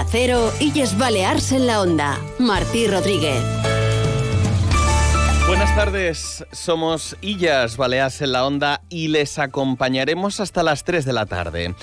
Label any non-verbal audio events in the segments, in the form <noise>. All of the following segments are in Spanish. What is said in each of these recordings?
Onda Cero, Illes Balears en la Onda. Martí Rodríguez. Buenas tardes, somos Illas Baleas en la Onda y les acompañaremos hasta las 3 de la tarde.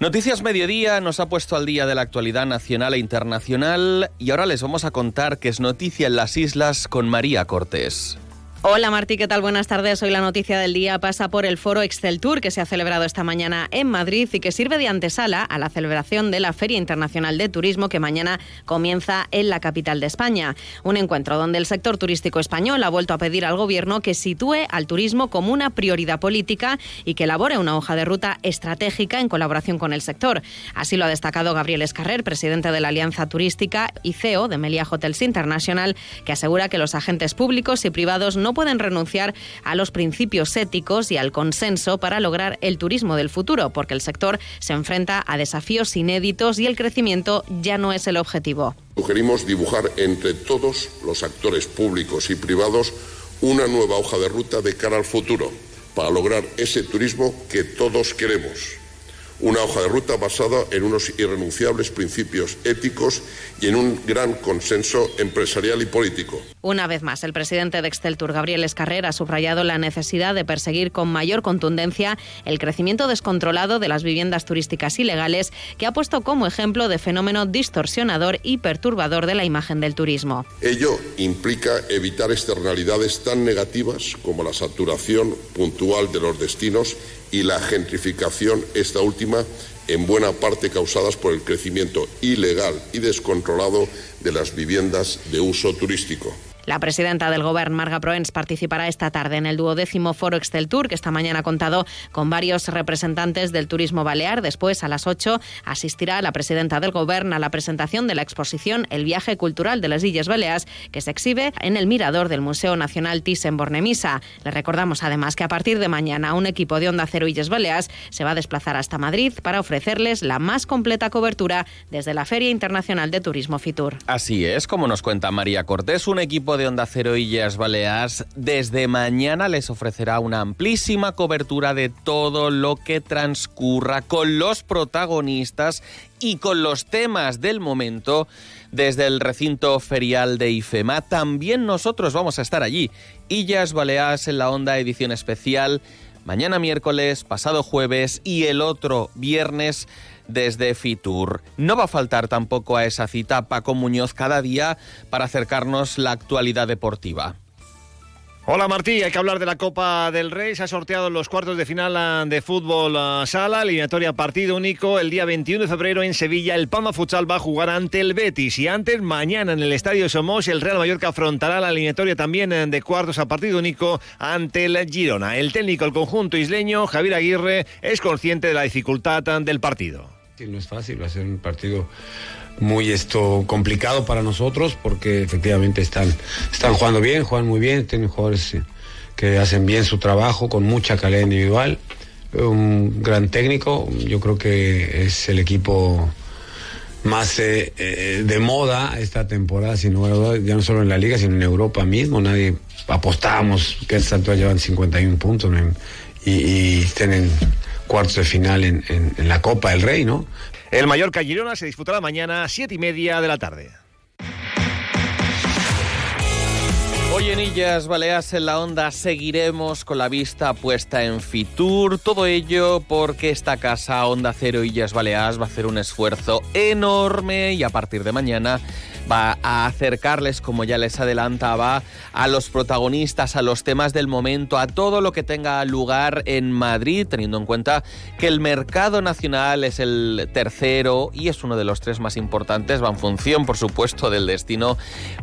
Noticias Mediodía nos ha puesto al día de la actualidad nacional e internacional y ahora les vamos a contar que es noticia en las islas con María Cortés. Hola Martí, ¿qué tal? Buenas tardes. Hoy la noticia del día pasa por el foro Excel Tour que se ha celebrado esta mañana en Madrid y que sirve de antesala a la celebración de la Feria Internacional de Turismo que mañana comienza en la capital de España. Un encuentro donde el sector turístico español ha vuelto a pedir al gobierno que sitúe al turismo como una prioridad política y que elabore una hoja de ruta estratégica en colaboración con el sector. Así lo ha destacado Gabriel Escarrer, presidente de la Alianza Turística y CEO de Melia Hotels International, que asegura que los agentes públicos y privados no pueden renunciar a los principios éticos y al consenso para lograr el turismo del futuro, porque el sector se enfrenta a desafíos inéditos y el crecimiento ya no es el objetivo. Sugerimos dibujar entre todos los actores públicos y privados una nueva hoja de ruta de cara al futuro para lograr ese turismo que todos queremos una hoja de ruta basada en unos irrenunciables principios éticos y en un gran consenso empresarial y político. Una vez más, el presidente de Exceltur, Gabriel Escarrera, ha subrayado la necesidad de perseguir con mayor contundencia el crecimiento descontrolado de las viviendas turísticas ilegales, que ha puesto como ejemplo de fenómeno distorsionador y perturbador de la imagen del turismo. Ello implica evitar externalidades tan negativas como la saturación puntual de los destinos y la gentrificación, esta última en buena parte causadas por el crecimiento ilegal y descontrolado de las viviendas de uso turístico. La presidenta del Gobierno, Marga Proens, participará esta tarde en el duodécimo Foro Excel Tour, que esta mañana ha contado con varios representantes del turismo balear. Después, a las 8, asistirá la presidenta del Gobierno a la presentación de la exposición El viaje cultural de las Illes Baleas, que se exhibe en el mirador del Museo Nacional Thyssen-Bornemisza. Le recordamos además que a partir de mañana un equipo de Onda Cero Illes Baleas se va a desplazar hasta Madrid para ofrecerles la más completa cobertura desde la Feria Internacional de Turismo Fitur. Así es, como nos cuenta María Cortés, un equipo de Onda Cero Illas Baleares desde mañana les ofrecerá una amplísima cobertura de todo lo que transcurra con los protagonistas y con los temas del momento desde el recinto ferial de IFEMA. También nosotros vamos a estar allí. Illas Baleares en la Onda edición especial. Mañana miércoles, pasado jueves y el otro viernes desde Fitur. No va a faltar tampoco a esa cita Paco Muñoz cada día para acercarnos la actualidad deportiva. Hola Martí, hay que hablar de la Copa del Rey. Se ha sorteado los cuartos de final ah, de fútbol ah, sala, eliminatoria partido único. El día 21 de febrero en Sevilla, el Palma Futsal va a jugar ante el Betis. Y antes, mañana en el Estadio Somos, el Real Mallorca afrontará la eliminatoria también eh, de cuartos a partido único ante el Girona. El técnico del conjunto isleño, Javier Aguirre, es consciente de la dificultad ah, del partido. No es fácil, va a ser un partido muy esto complicado para nosotros porque efectivamente están, están jugando bien, juegan muy bien, tienen jugadores eh, que hacen bien su trabajo con mucha calidad individual, un gran técnico, yo creo que es el equipo más eh, eh, de moda esta temporada, sin ya no solo en la liga, sino en Europa mismo, nadie apostábamos que esta altura llevan 51 puntos y, y tienen cuartos de final en, en, la Copa del Rey, ¿no? El Mallorca Girona se disputará mañana a siete y media de la tarde. Hoy en Illas Baleas en la Onda seguiremos con la vista puesta en Fitur. Todo ello porque esta casa Onda Cero Illas Baleas va a hacer un esfuerzo enorme y a partir de mañana va a acercarles, como ya les adelantaba, a los protagonistas, a los temas del momento, a todo lo que tenga lugar en Madrid, teniendo en cuenta que el mercado nacional es el tercero y es uno de los tres más importantes, va en función, por supuesto, del destino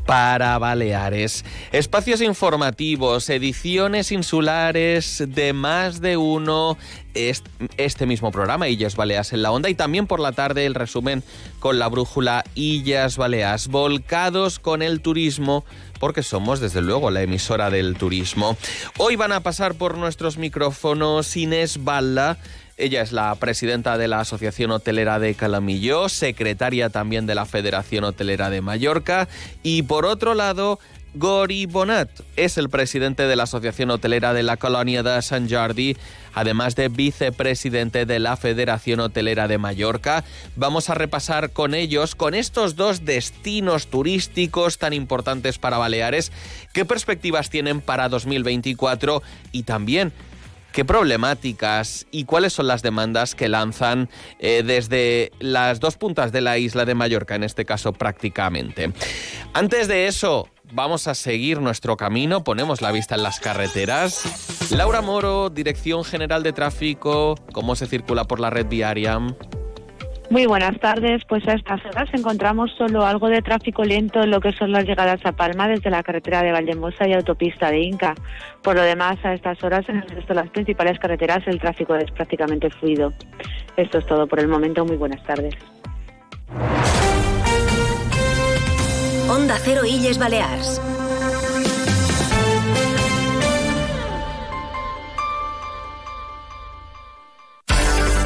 para Baleares. Espacios informativos, ediciones insulares de más de uno, este mismo programa, Illas Baleas en la Onda, y también por la tarde el resumen con la brújula Illas Baleas, volcados con el turismo, porque somos desde luego la emisora del turismo. Hoy van a pasar por nuestros micrófonos Inés Balla, ella es la presidenta de la Asociación Hotelera de Calamillo, secretaria también de la Federación Hotelera de Mallorca y por otro lado Gori Bonat es el presidente de la Asociación Hotelera de la Colonia de Sant Jordi, además de vicepresidente de la Federación Hotelera de Mallorca. Vamos a repasar con ellos, con estos dos destinos turísticos tan importantes para Baleares, qué perspectivas tienen para 2024 y también qué problemáticas y cuáles son las demandas que lanzan eh, desde las dos puntas de la isla de Mallorca, en este caso prácticamente. Antes de eso, vamos a seguir nuestro camino, ponemos la vista en las carreteras. Laura Moro, Dirección General de Tráfico, ¿cómo se circula por la red viaria? Muy buenas tardes. Pues a estas horas encontramos solo algo de tráfico lento en lo que son las llegadas a Palma desde la carretera de Valdemosa y autopista de Inca. Por lo demás, a estas horas en el resto de las principales carreteras el tráfico es prácticamente fluido. Esto es todo por el momento. Muy buenas tardes. Onda Cero Illes Balears.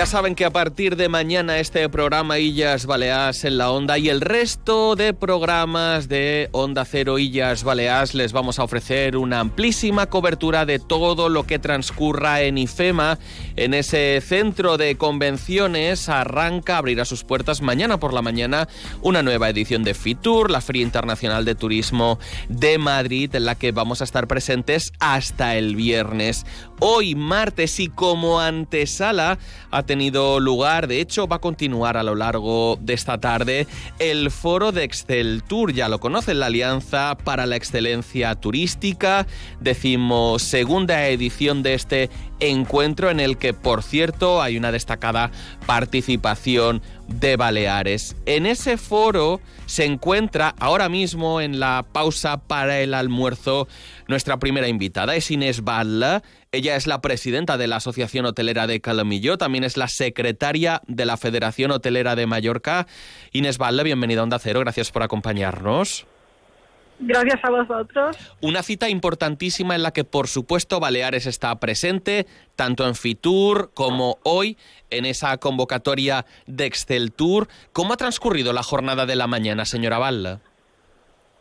Ya saben que a partir de mañana este programa Illas Baleas en la Onda y el resto de programas de Onda Cero Illas Baleas les vamos a ofrecer una amplísima cobertura de todo lo que transcurra en IFEMA. En ese centro de convenciones arranca, abrirá sus puertas mañana por la mañana una nueva edición de FITUR, la Feria Internacional de Turismo de Madrid, en la que vamos a estar presentes hasta el viernes. Hoy martes y como antesala ha tenido lugar, de hecho va a continuar a lo largo de esta tarde, el foro de Excel Tour. Ya lo conocen, la Alianza para la Excelencia Turística, decimos segunda edición de este encuentro en el que, por cierto, hay una destacada participación de Baleares. En ese foro se encuentra ahora mismo en la pausa para el almuerzo nuestra primera invitada, es Inés Balla. Ella es la presidenta de la Asociación Hotelera de Calamillo, también es la secretaria de la Federación Hotelera de Mallorca. Inés Balla, bienvenida a Onda Cero, gracias por acompañarnos. Gracias a vosotros. Una cita importantísima en la que, por supuesto, Baleares está presente, tanto en Fitur como hoy en esa convocatoria de Excel Tour. ¿Cómo ha transcurrido la jornada de la mañana, señora Balla?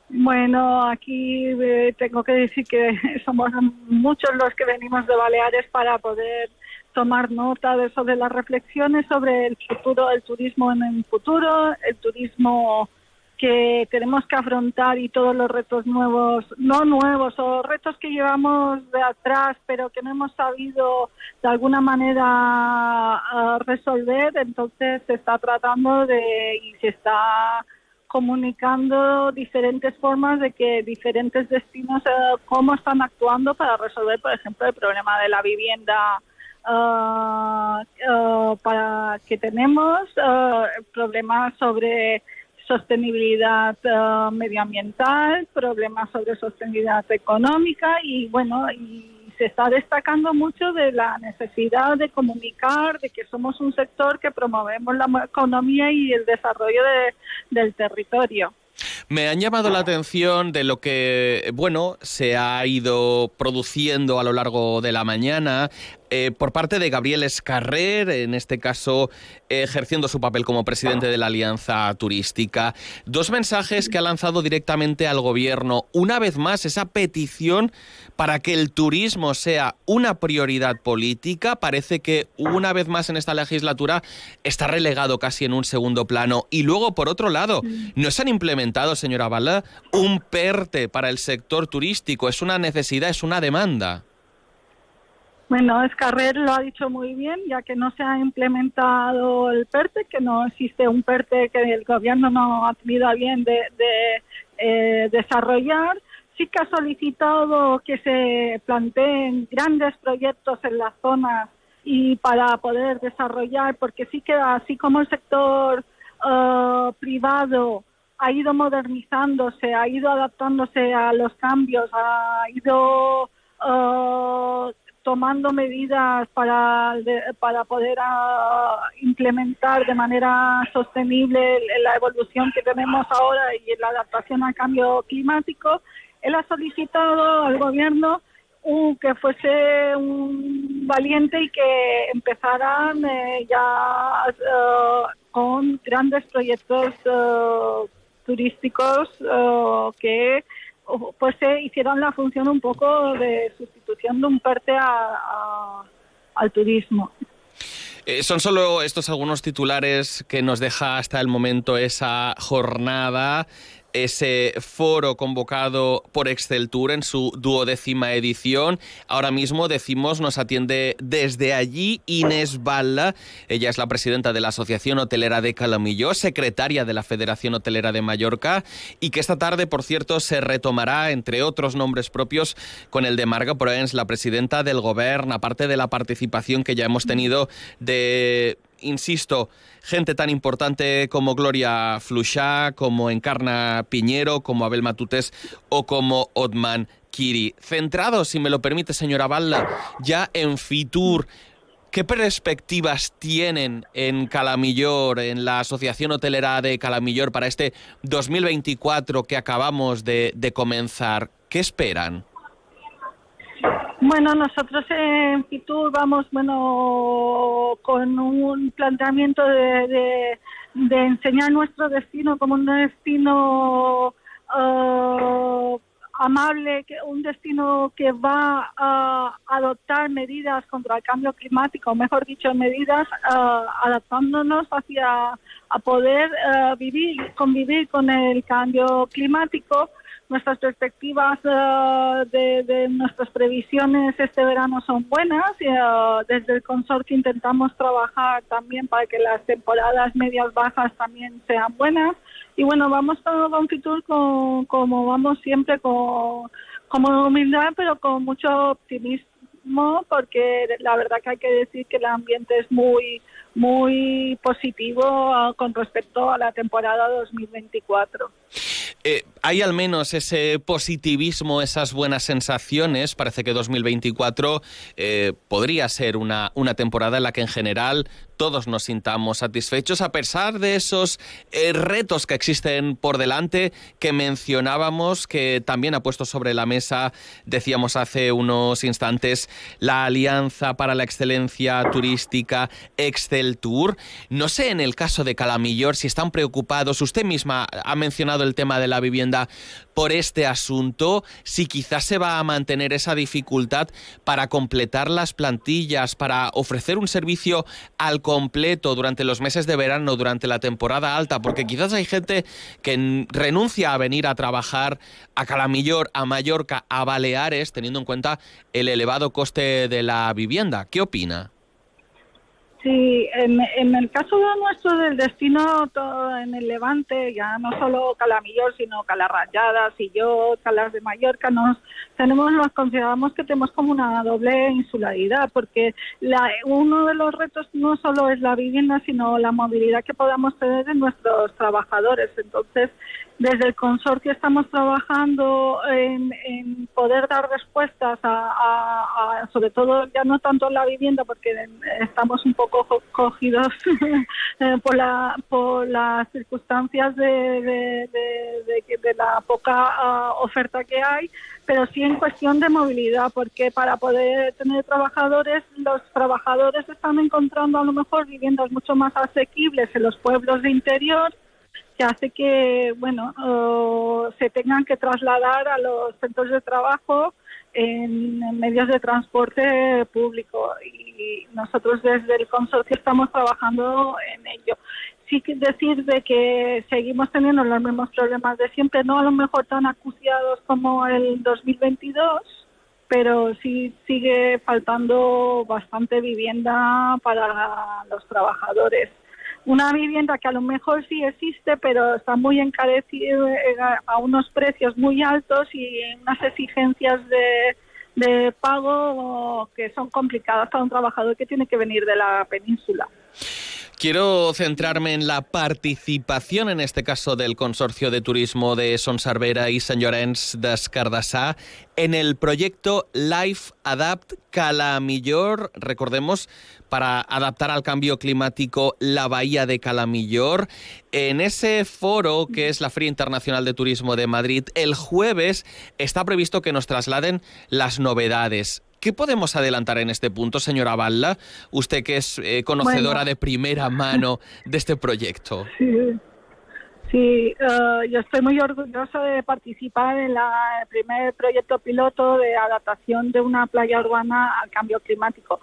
Bueno, aquí eh, tengo que decir que <laughs> somos muchos los que venimos de Baleares para poder tomar nota de sobre las reflexiones sobre el futuro del turismo en el futuro, el turismo que tenemos que afrontar y todos los retos nuevos, no nuevos, o retos que llevamos de atrás, pero que no hemos sabido de alguna manera resolver, entonces se está tratando de y se está comunicando diferentes formas de que diferentes destinos eh, cómo están actuando para resolver, por ejemplo, el problema de la vivienda uh, uh, para que tenemos, uh, problemas sobre sostenibilidad uh, medioambiental, problemas sobre sostenibilidad económica y bueno, y se está destacando mucho de la necesidad de comunicar, de que somos un sector que promovemos la economía y el desarrollo de, del territorio. Me han llamado la atención de lo que, bueno, se ha ido produciendo a lo largo de la mañana. Eh, por parte de Gabriel Escarrer, en este caso ejerciendo su papel como presidente de la Alianza Turística. Dos mensajes que ha lanzado directamente al gobierno. Una vez más, esa petición para que el turismo sea una prioridad política. Parece que una vez más en esta legislatura está relegado casi en un segundo plano. Y luego, por otro lado, no se han implementado, señora Bala, un PERTE para el sector turístico. Es una necesidad, es una demanda. Bueno, Escarrer lo ha dicho muy bien, ya que no se ha implementado el PERTE, que no existe un PERTE que el gobierno no ha tenido a bien de, eh, desarrollar. Sí que ha solicitado que se planteen grandes proyectos en las zonas y para poder desarrollar, porque sí que así como el sector eh, privado ha ido modernizándose, ha ido adaptándose a los cambios, ha ido uh, tomando medidas para, para poder uh, implementar de manera sostenible la evolución que tenemos ahora y la adaptación al cambio climático, él ha solicitado al gobierno que fuese un valiente y que empezaran eh, ya uh, con grandes proyectos turísticos que pues se hicieron la función un poco de sustitución de un parte al turismo. Eh, son solo estos algunos titulares que nos deja hasta el momento esa jornada ese foro convocado por Exceltur en su duodécima edición. Ahora mismo, decimos, nos atiende desde allí Inés Balla. Ella es la presidenta de la Asociación Hotelera de Calamillo, secretaria de la Federación Hotelera de Mallorca y que esta tarde, por cierto, se retomará, entre otros nombres propios, con el de Marga Proens, la presidenta del Gobierno, aparte de la participación que ya hemos tenido de insisto, gente tan importante como Gloria Fluchá, como Encarna Piñero, como Abel Matutes o como Otman Kiri. Centrado, si me lo permite, señora Balla, ya en Fitur, ¿Qué perspectivas tienen en Calamillor, en la Asociación Hotelera de Calamillor, para este 2024 que acabamos de comenzar? ¿Qué esperan? Bueno, nosotros en Fitur vamos, bueno, con un planteamiento de, de, enseñar nuestro destino como un destino uh, amable, un destino que va a adoptar medidas contra el cambio climático, mejor dicho, medidas uh, adaptándonos hacia a poder uh, vivir, convivir con el cambio climático nuestras perspectivas eh, de, nuestras previsiones este verano son buenas. Eh, desde el consorcio intentamos trabajar también para que las temporadas medias bajas también sean buenas. Y bueno, vamos a Confitur con, como vamos siempre, con, como humildad, pero con mucho optimismo, porque la verdad que hay que decir que el ambiente es muy muy positivo eh, con respecto a la temporada 2024. Eh, hay al menos ese positivismo, esas buenas sensaciones. Parece que 2024 eh, podría ser una, una temporada en la que en general todos nos sintamos satisfechos a pesar de esos eh, retos que existen por delante que mencionábamos, que también ha puesto sobre la mesa, decíamos hace unos instantes, la Alianza para la Excelencia Turística Excel Tour. No sé en el caso de Calamillor si están preocupados, usted misma ha mencionado el tema de la vivienda por este asunto, si quizás se va a mantener esa dificultad para completar las plantillas, para ofrecer un servicio al completo durante los meses de verano, durante la temporada alta, porque quizás hay gente que renuncia a venir a trabajar a Calamillor, a Mallorca, a Baleares, teniendo en cuenta el elevado coste de la vivienda. ¿Qué opina? Sí, en, el caso de nuestro del destino todo en el Levante, ya no solo Calamillor, sino Calarrayadas y yo, Calas de Mallorca, nos tenemos, nos consideramos que tenemos como una doble insularidad, porque la, uno de los retos no solo es la vivienda, sino la movilidad que podamos tener de nuestros trabajadores. Entonces, desde el consorcio estamos trabajando en, poder dar respuestas a, sobre todo, ya no tanto la vivienda, porque estamos un poco cogidos <laughs> eh, por, la, por las circunstancias de, de, la poca ah, oferta que hay, pero sí en cuestión de movilidad, porque para poder tener trabajadores, los trabajadores están encontrando a lo mejor viviendas mucho más asequibles en los pueblos de interior, que hace que, bueno, se tengan que trasladar a los centros de trabajo en, medios de transporte público y nosotros desde el consorcio estamos trabajando en ello. Sí decir de que seguimos teniendo los mismos problemas de siempre, no a lo mejor tan acuciados como el 2022, pero sí sigue faltando bastante vivienda para los trabajadores una vivienda que a lo mejor sí existe, pero está muy encarecida eh, a unos precios muy altos y unas exigencias de pago que son complicadas para un trabajador que tiene que venir de la península. Quiero centrarme en la participación, en este caso del Consorcio de Turismo de Son Sarvera y Sant Llorenç d'Escardassà, en el proyecto Life Adapt Calamillor, recordemos, para adaptar al cambio climático la bahía de Calamillor. En ese foro, que es la Feria Internacional de Turismo de Madrid, el jueves está previsto que nos trasladen las novedades. ¿Qué podemos adelantar en este punto, señora Balla? Usted que es eh, conocedora de primera mano de este proyecto. <laughs> Sí, eh, yo estoy muy orgullosa de participar en el primer proyecto piloto de adaptación de una playa urbana al cambio climático.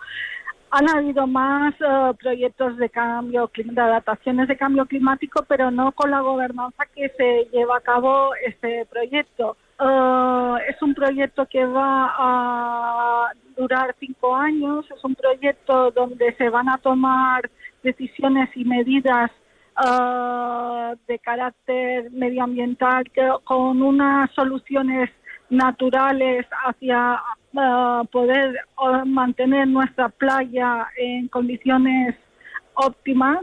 Han habido más eh, proyectos de cambio, de adaptaciones de cambio climático, pero no con la gobernanza que se lleva a cabo este proyecto. Uh, es un proyecto que va a durar cinco años, es un proyecto donde se van a tomar decisiones y medidas uh, de carácter medioambiental con unas soluciones naturales hacia uh, poder mantener nuestra playa en condiciones óptimas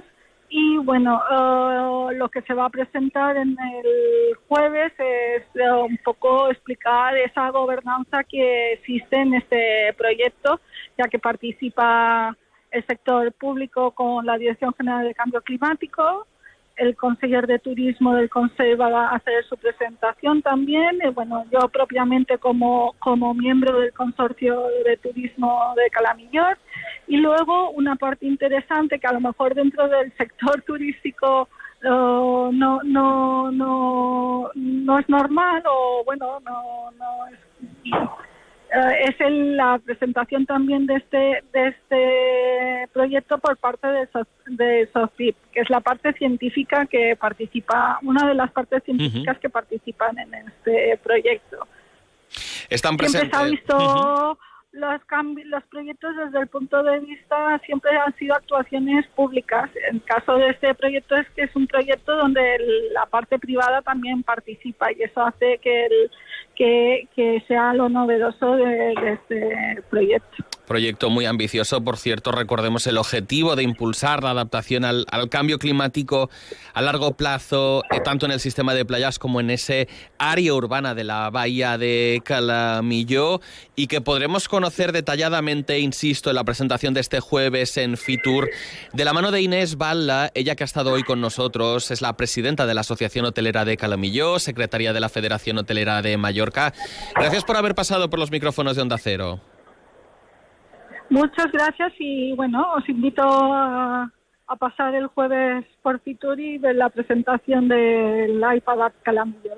y bueno, eh, lo que se va a presentar en el jueves es eh, un poco explicar esa gobernanza que existe en este proyecto, ya que participa el sector público con la Dirección General de Cambio Climático, el consejero de turismo del Consejo va a hacer su presentación también. Bueno, yo propiamente como, como miembro del consorcio de turismo de Calamillor. Y luego una parte interesante que a lo mejor dentro del sector <laughs> turístico no, no, no, no es normal o bueno, no, no es eh, es la presentación también de este de este proyecto por parte de, de SOFIP, que es la parte científica que participa, una de las partes científicas que participan en este proyecto. Están presentes. Siempre se ha visto los, cambios, los proyectos desde el punto de vista siempre han sido actuaciones públicas. En caso de este proyecto es que es un proyecto donde la parte privada también participa y eso hace que el, que, que sea lo novedoso de, este proyecto. Proyecto muy ambicioso, por cierto, recordemos el objetivo de impulsar la adaptación al, cambio climático a largo plazo, eh, tanto en el sistema de playas como en ese área urbana de la bahía de Calamillo, y que podremos conocer detalladamente, insisto, en la presentación de este jueves en Fitur, de la mano de Inés Balla, ella que ha estado hoy con nosotros, es la presidenta de la Asociación Hotelera de Calamillo, secretaria de la Federación Hotelera de Mallorca. Gracias por haber pasado por los micrófonos de Onda Cero. Muchas gracias y bueno, os invito a, pasar el jueves por Fitur y ver la presentación del iPad Calamillo.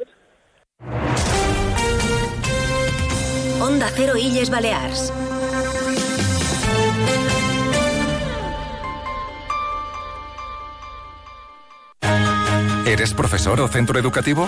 Onda Cero Illes Balears. ¿Eres profesor o centro educativo?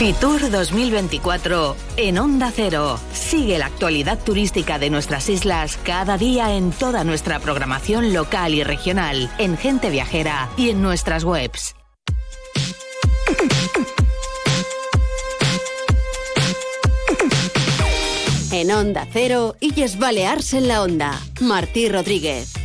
Fitur 2024 en Onda Cero. Sigue la actualidad turística de nuestras islas cada día en toda nuestra programación local y regional, en Gente Viajera y en nuestras webs. En Onda Cero, Illes Balears en la Onda. Martí Rodríguez.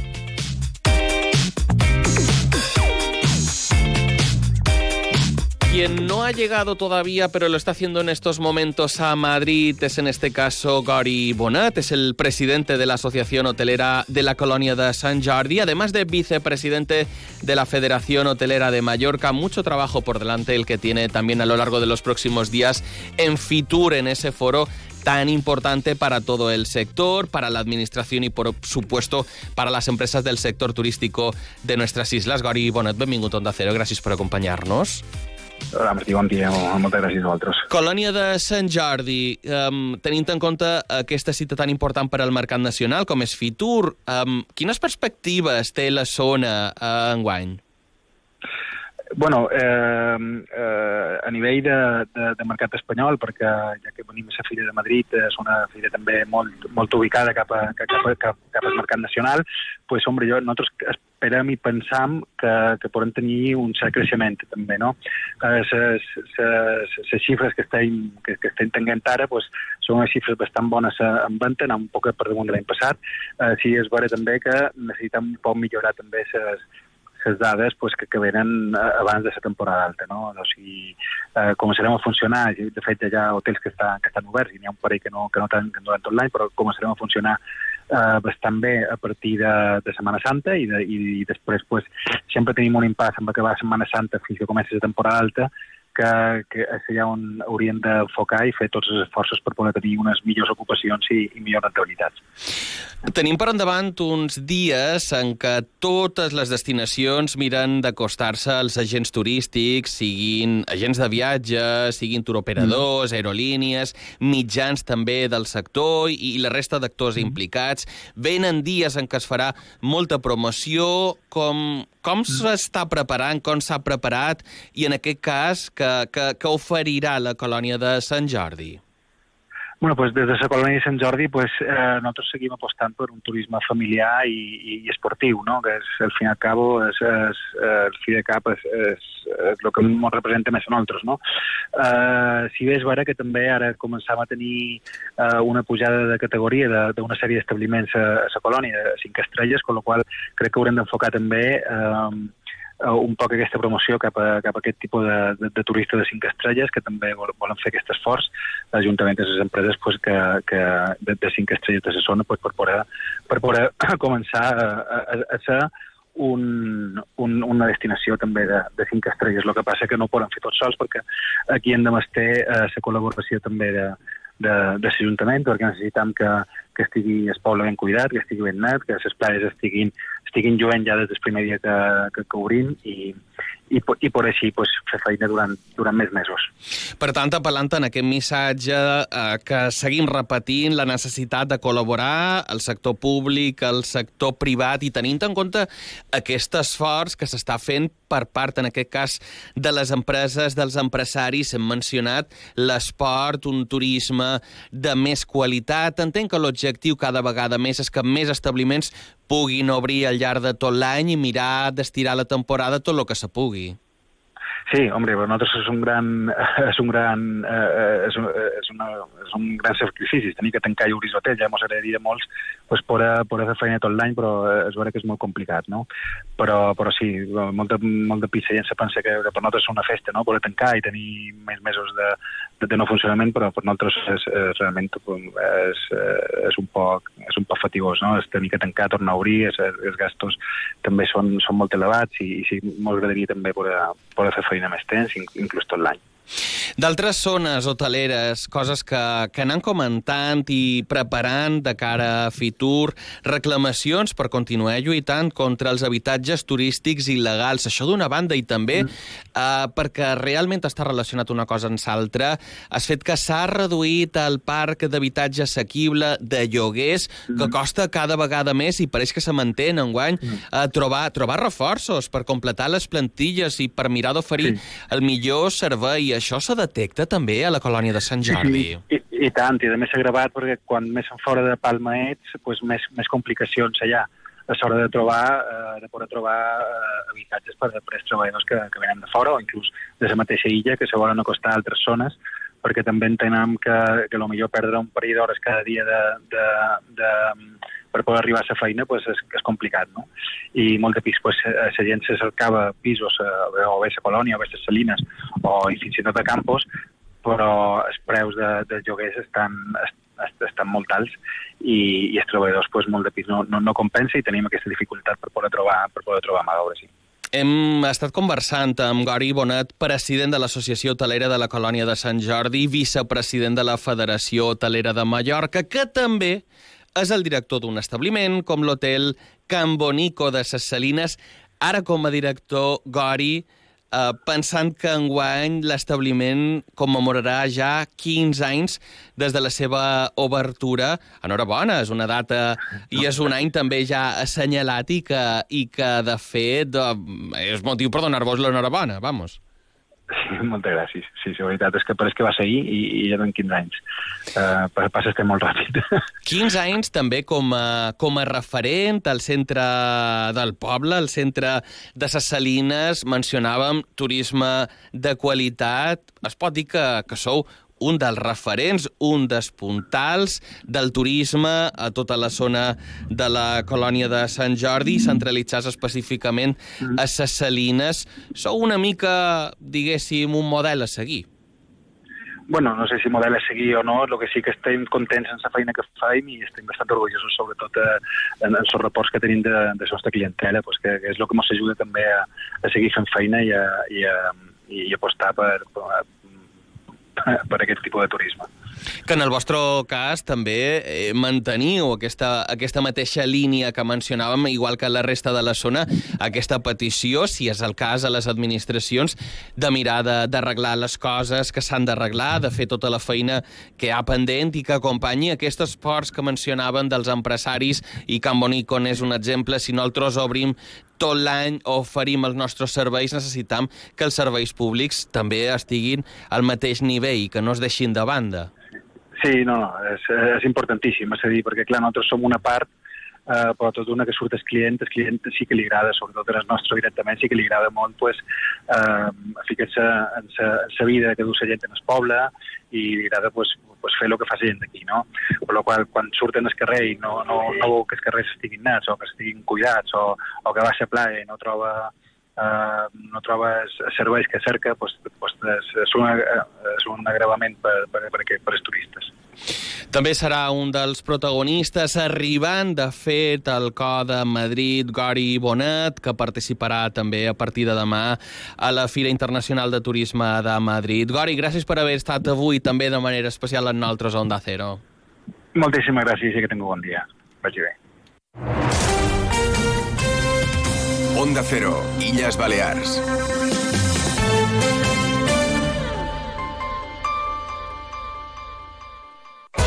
Quien no ha llegado todavía, pero lo está haciendo en estos momentos a Madrid, es en este caso Gary Bonat, es el presidente de la Asociación Hotelera de la Colonia de Sant Jordi, además de vicepresidente de la Federación Hotelera de Mallorca. Mucho trabajo por delante el que tiene también a lo largo de los próximos días en Fitur, en ese foro tan importante para todo el sector, para la administración y, por supuesto, para las empresas del sector turístico de nuestras islas. Gary Bonat, benvingut a Onda Cero, gràcies per acompanyar-nos. Martí, bon dia. Moltes gràcies a vosaltres. Colònia de Sant Jordi, um, tenint en compte aquesta cita tan important per al mercat nacional com és Fitur, um, quines perspectives té la zona uh, enguany? Bueno, eh, eh, a nivell de, de, de mercat espanyol, perquè ja que venim a la Fira de Madrid, és una fira també molt, molt ubicada cap, a, cap, a, cap, cap al mercat nacional, pues, hombre, jo, nosaltres esperem i pensam que, que podem tenir un cert creixement també, no? Les eh, xifres que estem, que, que estem tenint ara pues, són unes xifres bastant bones en venda, un poc per damunt de l'any passat. Eh, sí, és vera també que necessitem un poc millorar també les les dades pues, que, que venen eh, abans de la temporada alta. No? O sigui, eh, començarem a funcionar, de fet hi ha hotels que estan, que estan oberts i n'hi ha un parell que no, que no tenen durant tot l'any, però començarem a funcionar eh, bastant bé a partir de, de Setmana Santa i, de, i, i després pues, sempre tenim un impàs amb acabar Setmana Santa fins que comença la temporada alta que, que és allà on hauríem d'enfocar i fer tots els esforços per poder tenir unes millors ocupacions i, i millors rentabilitats. Tenim per endavant uns dies en què totes les destinacions miren d'acostar-se als agents turístics, siguin agents de viatge, siguin turoperadors, mm. aerolínies, mitjans també del sector i, i la resta d'actors mm. implicats. Venen dies en què es farà molta promoció, com, com s'està preparant, com s'ha preparat, i en aquest cas, que, que, que oferirà la colònia de Sant Jordi? Bueno, pues des de la colònia de Sant Jordi pues, eh, nosaltres seguim apostant per un turisme familiar i, i, esportiu, no? que és, al fin i al cabo és, és, el fi de cap és, és, és el que ens representa més a nosaltres. No? Eh, si bé és vera que també ara començam a tenir eh, una pujada de categoria d'una sèrie d'establiments a, a la colònia de cinc estrelles, amb la qual crec que haurem d'enfocar també eh, uh, un poc aquesta promoció cap a, cap a aquest tipus de, de, de turista de cinc estrelles que també volen fer aquest esforç l'Ajuntament de les empreses pues, que, que de, de cinc estrelles de la zona pues, per, poder, per poder <clears throat> començar a, a, a ser un, un, una destinació també de, de cinc estrelles. El que passa que no ho poden fer tots sols perquè aquí hem de mestre eh, la col·laboració també de, de, de l'Ajuntament perquè necessitem que, que estigui el poble ben cuidat, que estigui ben net, que les playes estiguin, estiguin lluent ja des del primer dia que, que, que obrim i, i, i per així pues, fer feina durant, durant més mesos. Per tant, apel·lant en aquest missatge eh, que seguim repetint la necessitat de col·laborar el sector públic, el sector privat i tenint en compte aquest esforç que s'està fent per part, en aquest cas, de les empreses, dels empresaris. Hem mencionat l'esport, un turisme de més qualitat. Entenc que l'objectiu cada vegada més és que més establiments puguin obrir al llarg de tot l'any i mirar d'estirar la temporada tot el que se pugui. Sí, hombre, para nosotros es un gran, <laughs> és un gran, eh, és, un, és, una, és un gran sacrifici, tenir que tancar i obrir l'hotel, ja ens agradaria molts pues, poder, poder fer feina tot l'any, però és vera que és molt complicat, no? Però, però sí, molta, molta pizza gent se pensa que, que per nosaltres és una festa, no?, poder tancar i tenir més mesos de, de, de no funcionament, però per nosaltres és, és realment és, és, un poc, és un poc fatigós, no?, és tenir que tancar, tornar a obrir, és, els gastos també són, són molt elevats i, i sí, m'agradaria també poder, poder fer feina més temps, inclús tot l'any. D'altres zones hoteleres, coses que, que anem comentant i preparant de cara a Fitur, reclamacions per continuar lluitant contra els habitatges turístics il·legals. Això d'una banda i també mm. eh, perquè realment està relacionat una cosa amb l'altra. Has fet que s'ha reduït el parc d'habitatge assequible de lloguers, mm. que costa cada vegada més i pareix que se manté en enguany mm. eh, trobar, trobar reforços per completar les plantilles i per mirar d'oferir sí. el millor servei això se detecta també a la colònia de Sant Jordi? I, i, i tant, i a més s'ha gravat perquè quan més en fora de Palma ets, pues, més, més complicacions allà a l'hora de trobar, eh, de poder trobar eh, habitatges per, per treballadors que, que venen de fora o inclús de la mateixa illa que se volen acostar a altres zones perquè també entenem que, que millor perdre un parell d'hores cada dia de, de, de, per poder arribar a la feina pues, és, és complicat, no? I molt de pis, pues, la gent se cercava pisos, eh, o bé a Colònia, o bé a Salines, o i fins i tot a Campos, però els preus de, de lloguers estan, estan molt alts i, i els treballadors pues, molt de pis no, no, no compensa i tenim aquesta dificultat per poder trobar, per poder trobar mà d'obra, sí. Hem estat conversant amb Gori Bonet, president de l'Associació Hotelera de la Colònia de Sant Jordi, vicepresident de la Federació Hotelera de Mallorca, que també és el director d'un establiment com l'hotel Can Bonico de Ses Salines, ara com a director Gori, eh, pensant que enguany l'establiment commemorarà ja 15 anys des de la seva obertura. Enhorabona, és una data i és un any també ja assenyalat i que, i que de fet, eh, és motiu per donar-vos l'enhorabona, vamos. Sí, moltes gràcies. Sí, la veritat és que pareix que va seguir i, i ja en 15 anys. Uh, passa que molt ràpid. <laughs> 15 anys també com a, com a referent al centre del poble, al centre de ses Salines, mencionàvem turisme de qualitat. Es pot dir que, que sou un dels referents, un dels puntals del turisme a tota la zona de la colònia de Sant Jordi, centralitzats específicament a ses Salines. Sou una mica, diguéssim, un model a seguir. Bueno, no sé si model a seguir o no, el que sí que estem contents en la feina que faim i estem bastant orgullosos, sobretot eh, en, els reports que tenim de, de la clientela, pues que, que és el que ens ajuda també a, a seguir fent feina i a, i a, i apostar per, per, <laughs> per aquest tipus de turisme. Que en el vostre cas també eh, manteniu aquesta, aquesta mateixa línia que mencionàvem, igual que la resta de la zona, aquesta petició, si és el cas a les administracions, de mirar d'arreglar les coses que s'han d'arreglar, de fer tota la feina que ha pendent i que acompanyi aquests esports que mencionaven dels empresaris i Can Bonico és un exemple. Si nosaltres obrim tot l'any oferim els nostres serveis, necessitam que els serveis públics també estiguin al mateix nivell i que no es deixin de banda. Sí, no, no és, és importantíssim, és a dir, perquè clar, nosaltres som una part eh, però tot una que surt el client, el client sí que li agrada, sobretot el nostre directament, sí que li agrada molt pues, eh, ficar-se en la vida que du la gent en el poble i li agrada pues, pues, fer el que fa la gent d'aquí, no? Per la qual, quan surten al carrer i no, no, no veu que els carrers estiguin nats o que estiguin cuidats o, o que va a la playa i no troba eh, no trobes serveis que cerca, pues, pues és, és, una, és un agravament per, per, per, per, per als turistes. També serà un dels protagonistes arribant, de fet, al cor de Madrid, Gori Bonet, que participarà també a partir de demà a la Fira Internacional de Turisme de Madrid. Gori, gràcies per haver estat avui també de manera especial en nosaltres a Onda Cero. Moltíssimes gràcies i que tingueu bon dia. Vagi bé. Onda Cero, Illes Balears.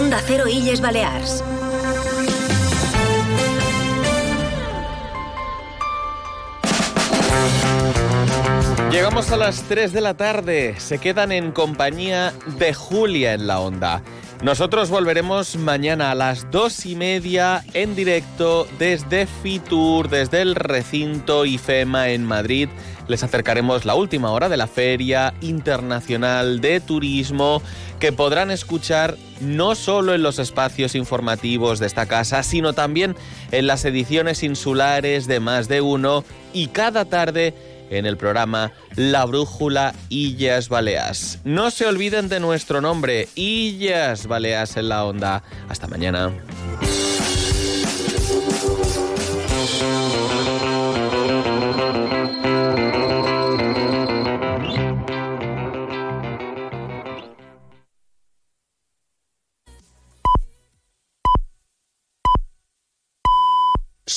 Onda Cero Illes Balears. Llegamos a las 3 de la tarde. Se quedan en compañía de Julia en la onda. Nosotros volveremos mañana a las dos y media en directo desde Fitur, desde el recinto IFEMA en Madrid. Les acercaremos la última hora de la Feria Internacional de Turismo que podrán escuchar no solo en los espacios informativos de esta casa, sino también en las ediciones insulares de más de uno y cada tarde en el programa La Brújula Illas Baleas. No se olviden de nuestro nombre, Illas Baleas en la onda. Hasta mañana.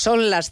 Son las